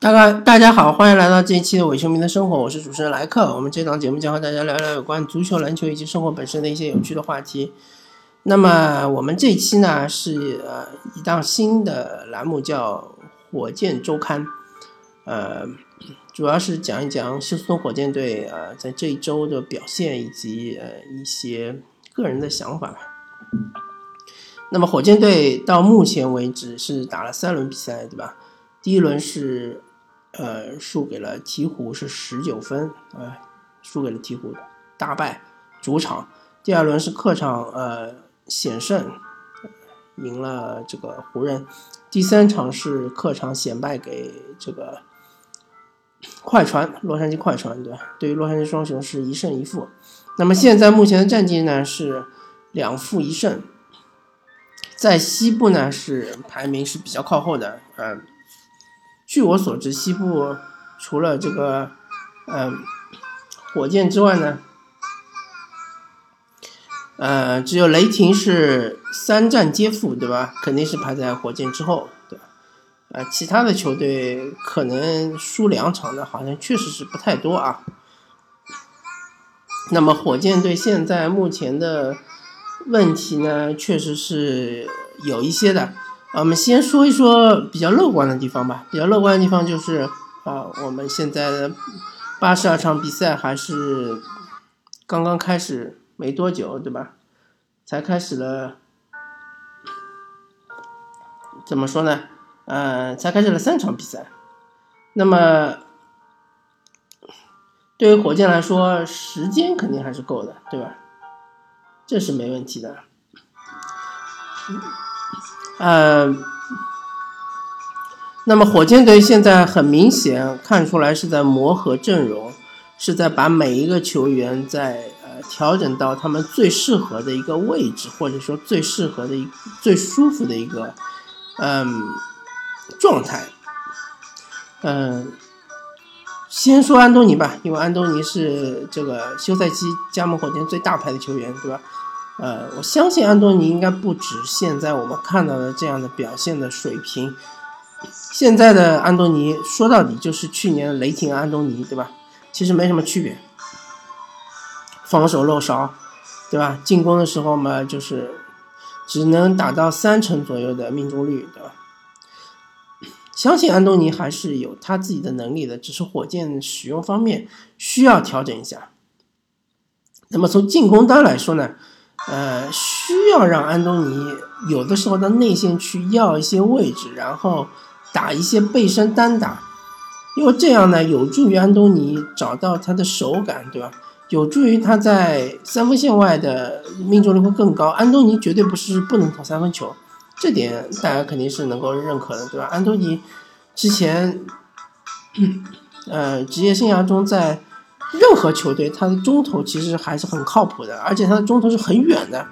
大概大家好，欢迎来到这一期的伪球迷的生活，我是主持人莱克。我们这档节目将和大家聊聊有关足球、篮球以及生活本身的一些有趣的话题。那么我们这一期呢是呃一档新的栏目，叫火箭周刊，呃，主要是讲一讲休斯顿火箭队呃在这一周的表现以及呃一些个人的想法。那么火箭队到目前为止是打了三轮比赛，对吧？第一轮是。呃，输给了鹈鹕是十九分，呃，输给了鹈鹕，大败主场。第二轮是客场，呃，险胜，赢了这个湖人。第三场是客场险败给这个快船，洛杉矶快船，对？对于洛杉矶双雄是一胜一负。那么现在目前的战绩呢是两负一胜，在西部呢是排名是比较靠后的，嗯。据我所知，西部除了这个，嗯，火箭之外呢，呃，只有雷霆是三战皆负，对吧？肯定是排在火箭之后，对吧？呃，其他的球队可能输两场的，好像确实是不太多啊。那么火箭队现在目前的问题呢，确实是有一些的。我们先说一说比较乐观的地方吧。比较乐观的地方就是，啊，我们现在的八十二场比赛还是刚刚开始没多久，对吧？才开始了，怎么说呢？呃，才开始了三场比赛。那么，对于火箭来说，时间肯定还是够的，对吧？这是没问题的。呃，那么火箭队现在很明显看出来是在磨合阵容，是在把每一个球员在呃调整到他们最适合的一个位置，或者说最适合的一最舒服的一个嗯状态。嗯，先说安东尼吧，因为安东尼是这个休赛期加盟火箭最大牌的球员，对吧？呃，我相信安东尼应该不止现在我们看到的这样的表现的水平。现在的安东尼说到底就是去年雷霆安东尼，对吧？其实没什么区别，防守漏勺，对吧？进攻的时候嘛，就是只能打到三成左右的命中率，对吧？相信安东尼还是有他自己的能力的，只是火箭使用方面需要调整一下。那么从进攻端来说呢？呃，需要让安东尼有的时候到内线去要一些位置，然后打一些背身单打，因为这样呢，有助于安东尼找到他的手感，对吧？有助于他在三分线外的命中率会更高。安东尼绝对不是不能投三分球，这点大家肯定是能够认可的，对吧？安东尼之前，呃，职业生涯中在。任何球队，他的中投其实还是很靠谱的，而且他的中投是很远的。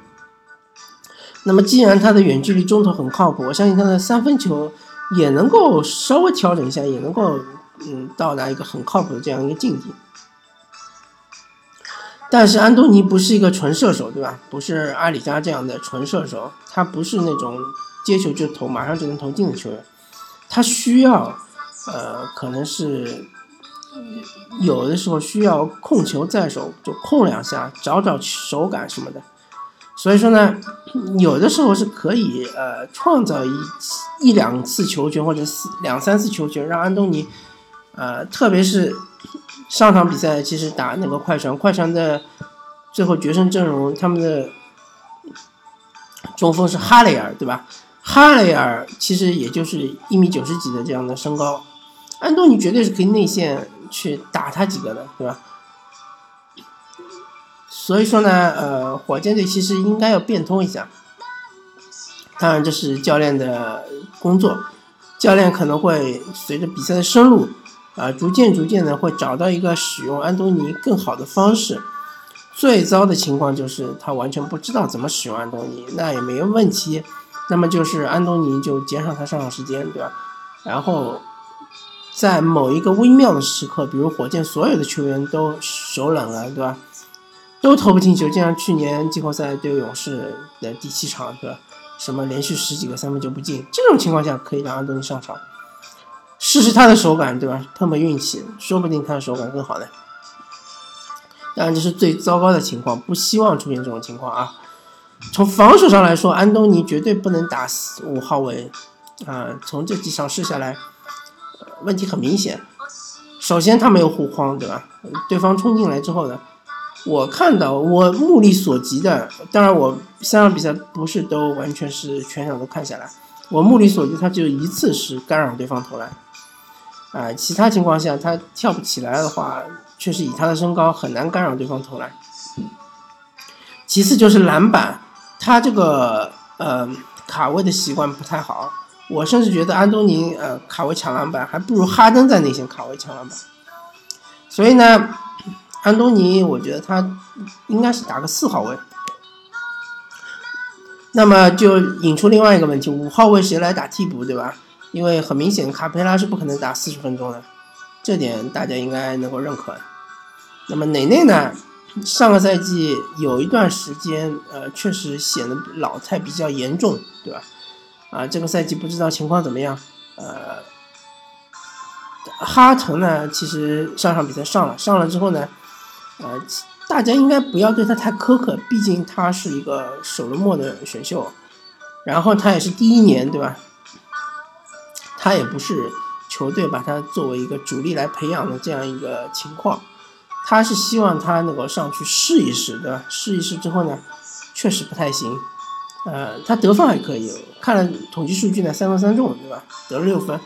那么，既然他的远距离中投很靠谱，我相信他的三分球也能够稍微调整一下，也能够嗯到达一个很靠谱的这样一个境地。但是安东尼不是一个纯射手，对吧？不是阿里扎这样的纯射手，他不是那种接球就投，马上就能投进的球员。他需要呃，可能是。有的时候需要控球在手，就控两下，找找手感什么的。所以说呢，有的时候是可以呃创造一一两次球权或者四两三次球权，让安东尼呃，特别是上场比赛其实打那个快船，快船的最后决胜阵容，他们的中锋是哈雷尔，对吧？哈雷尔其实也就是一米九十几的这样的身高，安东尼绝对是可以内线。去打他几个的，对吧？所以说呢，呃，火箭队其实应该要变通一下。当然，这是教练的工作，教练可能会随着比赛的深入，啊，逐渐逐渐的会找到一个使用安东尼更好的方式。最糟的情况就是他完全不知道怎么使用安东尼，那也没有问题。那么就是安东尼就减少他上场时间，对吧？然后。在某一个微妙的时刻，比如火箭所有的球员都手冷了，对吧？都投不进球，就像去年季后赛对勇士的第七场，对吧？什么连续十几个三分球不进，这种情况下可以让安东尼上场。试试他的手感，对吧？碰碰运气，说不定他的手感更好呢。当然这是最糟糕的情况，不希望出现这种情况啊。从防守上来说，安东尼绝对不能打五号位啊。从这几场试下来，问题很明显。首先他没有护框，对吧？对方冲进来之后呢，我看到我目力所及的，当然我三场比赛不是都完全是全场都看下来，我目力所及他只有一次是干扰对方投篮。啊，其他情况下他跳不起来的话，确实以他的身高很难干扰对方投篮。其次就是篮板，他这个呃卡位的习惯不太好。我甚至觉得安东尼呃卡位抢篮板还不如哈登在内线卡位抢篮板。所以呢，安东尼我觉得他应该是打个四号位。那么就引出另外一个问题：五号位谁来打替补，对吧？因为很明显，卡佩拉是不可能打四十分钟的，这点大家应该能够认可。那么内内呢？上个赛季有一段时间，呃，确实显得老态比较严重，对吧？啊，这个赛季不知道情况怎么样。呃，哈腾呢，其实上场比赛上了，上了之后呢，呃，大家应该不要对他太苛刻，毕竟他是一个首轮末的选秀，然后他也是第一年，对吧？他也不是球队把他作为一个主力来培养的这样一个情况，他是希望他能够上去试一试，对吧？试一试之后呢，确实不太行，呃，他得分还可以，看了统计数据呢，三分三中，对吧？得了六分，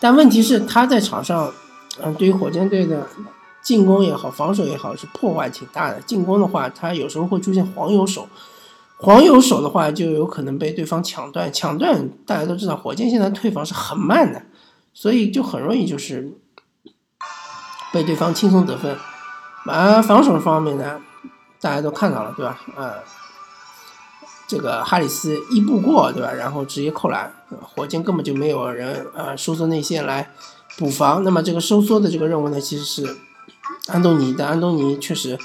但问题是他在场上，嗯，对于火箭队的进攻也好，防守也好，是破坏挺大的。进攻的话，他有时候会出现黄油手。黄油手的话，就有可能被对方抢断。抢断，大家都知道，火箭现在退防是很慢的，所以就很容易就是被对方轻松得分。而防守方面呢，大家都看到了，对吧？呃，这个哈里斯一步过，对吧？然后直接扣篮，火箭根本就没有人呃收缩内线来补防。那么这个收缩的这个任务呢，其实是安东尼但安东尼确实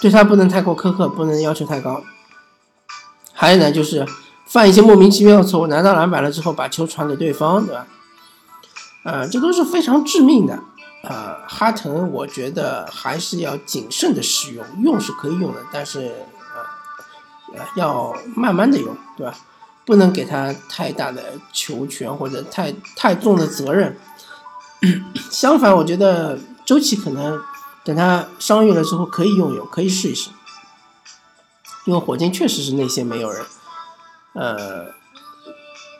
对他不能太过苛刻，不能要求太高。还有呢，就是犯一些莫名其妙的错误，拿到篮板了之后把球传给对方，对吧？呃，这都是非常致命的。呃，哈腾，我觉得还是要谨慎的使用，用是可以用的，但是，要慢慢的用，对吧？不能给他太大的球权或者太太重的责任。相反，我觉得周琦可能等他伤愈了之后可以用用，可以试一试。因为火箭确实是内线没有人，呃，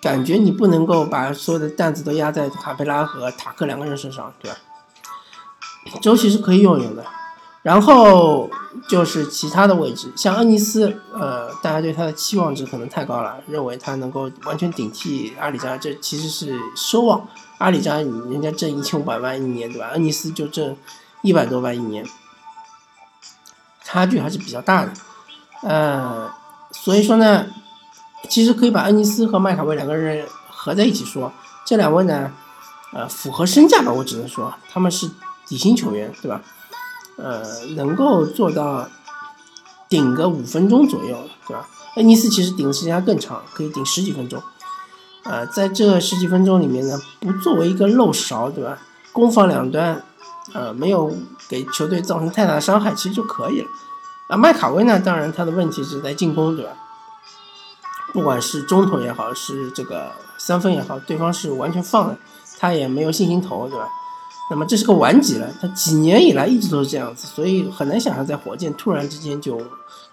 感觉你不能够把所有的担子都压在卡佩拉和塔克两个人身上，对吧？周琦是可以用用的，然后就是其他的位置，像恩尼斯，呃，大家对他的期望值可能太高了，认为他能够完全顶替阿里扎，这其实是奢望。阿里扎人家挣一千五百万一年，对吧？恩尼斯就挣一百多万一年，差距还是比较大的。呃，所以说呢，其实可以把恩尼斯和麦卡威两个人合在一起说，这两位呢，呃，符合身价吧，我只能说他们是底薪球员，对吧？呃，能够做到顶个五分钟左右，对吧？恩尼斯其实顶的时间更长，可以顶十几分钟。呃，在这十几分钟里面呢，不作为一个漏勺，对吧？攻防两端，呃，没有给球队造成太大伤害，其实就可以了。啊，麦卡威呢？当然，他的问题是在进攻，对吧？不管是中投也好，是这个三分也好，对方是完全放的，他也没有信心投，对吧？那么这是个顽疾了，他几年以来一直都是这样子，所以很难想象在火箭突然之间就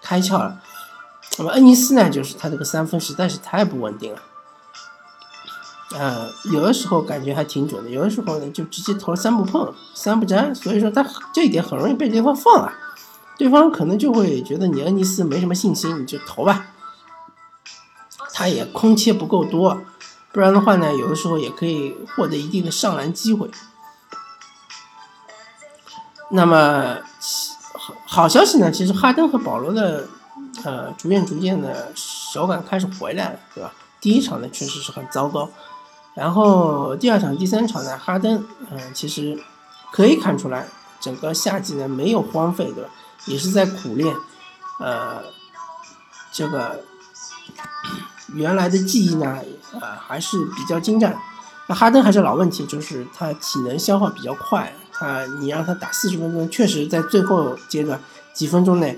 开窍了。那么恩尼斯呢？就是他这个三分实在是太不稳定了，呃，有的时候感觉还挺准的，有的时候呢就直接投三不碰、三不沾，所以说他这一点很容易被对方放了。对方可能就会觉得你恩尼斯没什么信心，你就投吧。他也空切不够多，不然的话呢，有的时候也可以获得一定的上篮机会。那么好好消息呢，其实哈登和保罗的呃逐渐逐渐的手感开始回来了，对吧？第一场呢确实是很糟糕，然后第二场、第三场呢，哈登嗯其实可以看出来，整个夏季呢没有荒废，对吧？也是在苦练，呃，这个原来的记忆呢，呃，还是比较精湛。那哈登还是老问题，就是他体能消耗比较快，他你让他打四十分钟，确实在最后阶段几分钟内，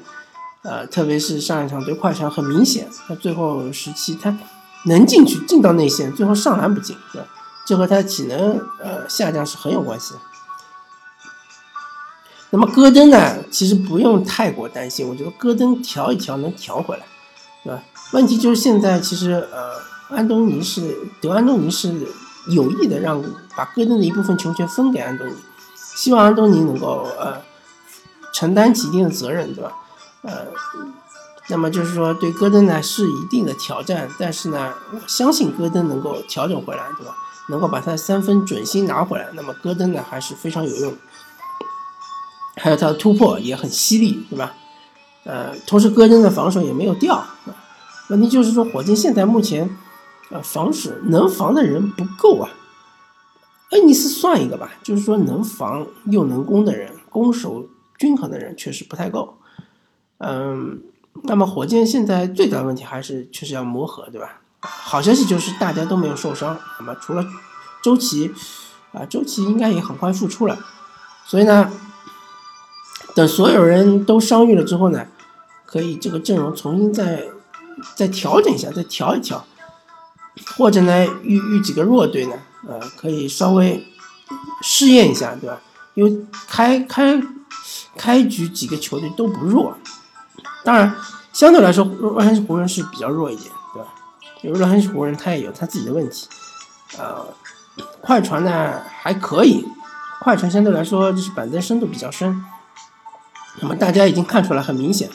呃，特别是上一场对快船，很明显，他最后时期他能进去进到内线，最后上篮不进，对吧？这和他体能呃下降是很有关系的。那么戈登呢，其实不用太过担心，我觉得戈登调一调能调回来，对吧？问题就是现在其实呃，安东尼是德安东尼是。有意的让把戈登的一部分球权分给安东尼，希望安东尼能够呃承担起一定的责任，对吧？呃，那么就是说对戈登呢是一定的挑战，但是呢，我相信戈登能够调整回来，对吧？能够把他的三分准心拿回来，那么戈登呢还是非常有用，还有他的突破也很犀利，对吧？呃，同时戈登的防守也没有掉，问题就是说火箭现在目前。呃，防守能防的人不够啊。恩尼斯算一个吧，就是说能防又能攻的人，攻守均衡的人确实不太够。嗯，那么火箭现在最大的问题还是确实要磨合，对吧？好消息就是大家都没有受伤，那么除了周琦啊，周琦应该也很快复出了。所以呢，等所有人都伤愈了之后呢，可以这个阵容重新再再调整一下，再调一调。或者呢，遇遇几个弱队呢，呃，可以稍微试验一下，对吧？因为开开开局几个球队都不弱，当然相对来说，洛杉矶湖人是比较弱一点，对吧？因为洛杉矶湖人他也有他自己的问题，呃，快船呢还可以，快船相对来说就是板凳深度比较深，那么大家已经看出来很明显，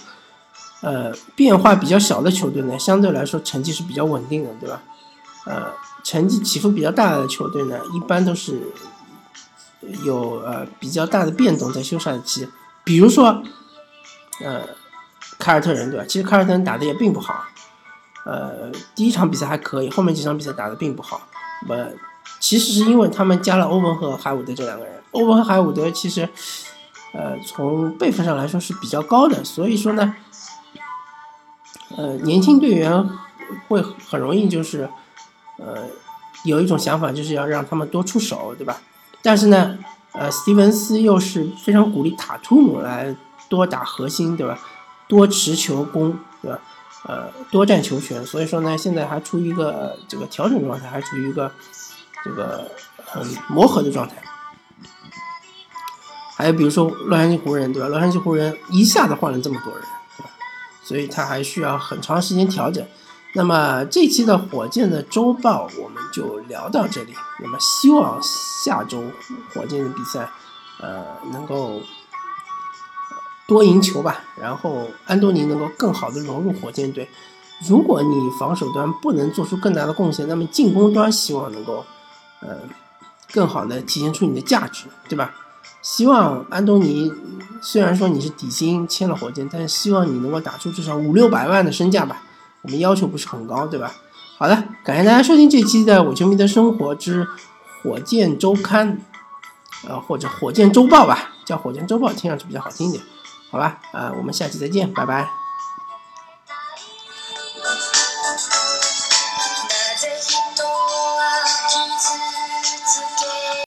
呃，变化比较小的球队呢，相对来说成绩是比较稳定的，对吧？呃，成绩起伏比较大的球队呢，一般都是有呃比较大的变动在休赛期，比如说呃凯尔特人对吧？其实凯尔特人打的也并不好，呃第一场比赛还可以，后面几场比赛打的并不好。呃，其实是因为他们加了欧文和海伍德这两个人，欧文和海伍德其实呃从辈分上来说是比较高的，所以说呢，呃年轻队员会很容易就是。呃，有一种想法就是要让他们多出手，对吧？但是呢，呃，斯蒂文斯又是非常鼓励塔图姆来多打核心，对吧？多持球攻，对吧？呃，多占球权。所以说呢，现在还处于一个这个调整状态，还处于一个这个很磨合的状态。还有比如说洛杉矶湖人，对吧？洛杉矶湖人一下子换了这么多人，对吧？所以他还需要很长时间调整。那么这期的火箭的周报我们就聊到这里。那么希望下周火箭的比赛，呃，能够多赢球吧。然后安东尼能够更好的融入火箭队。如果你防守端不能做出更大的贡献，那么进攻端希望能够，呃，更好的体现出你的价值，对吧？希望安东尼虽然说你是底薪签了火箭，但是希望你能够打出至少五六百万的身价吧。我们要求不是很高，对吧？好的，感谢大家收听这期的《我球迷的生活之火箭周刊》，呃，或者《火箭周报》吧，叫《火箭周报》听上去比较好听一点，好吧？呃，我们下期再见，拜拜。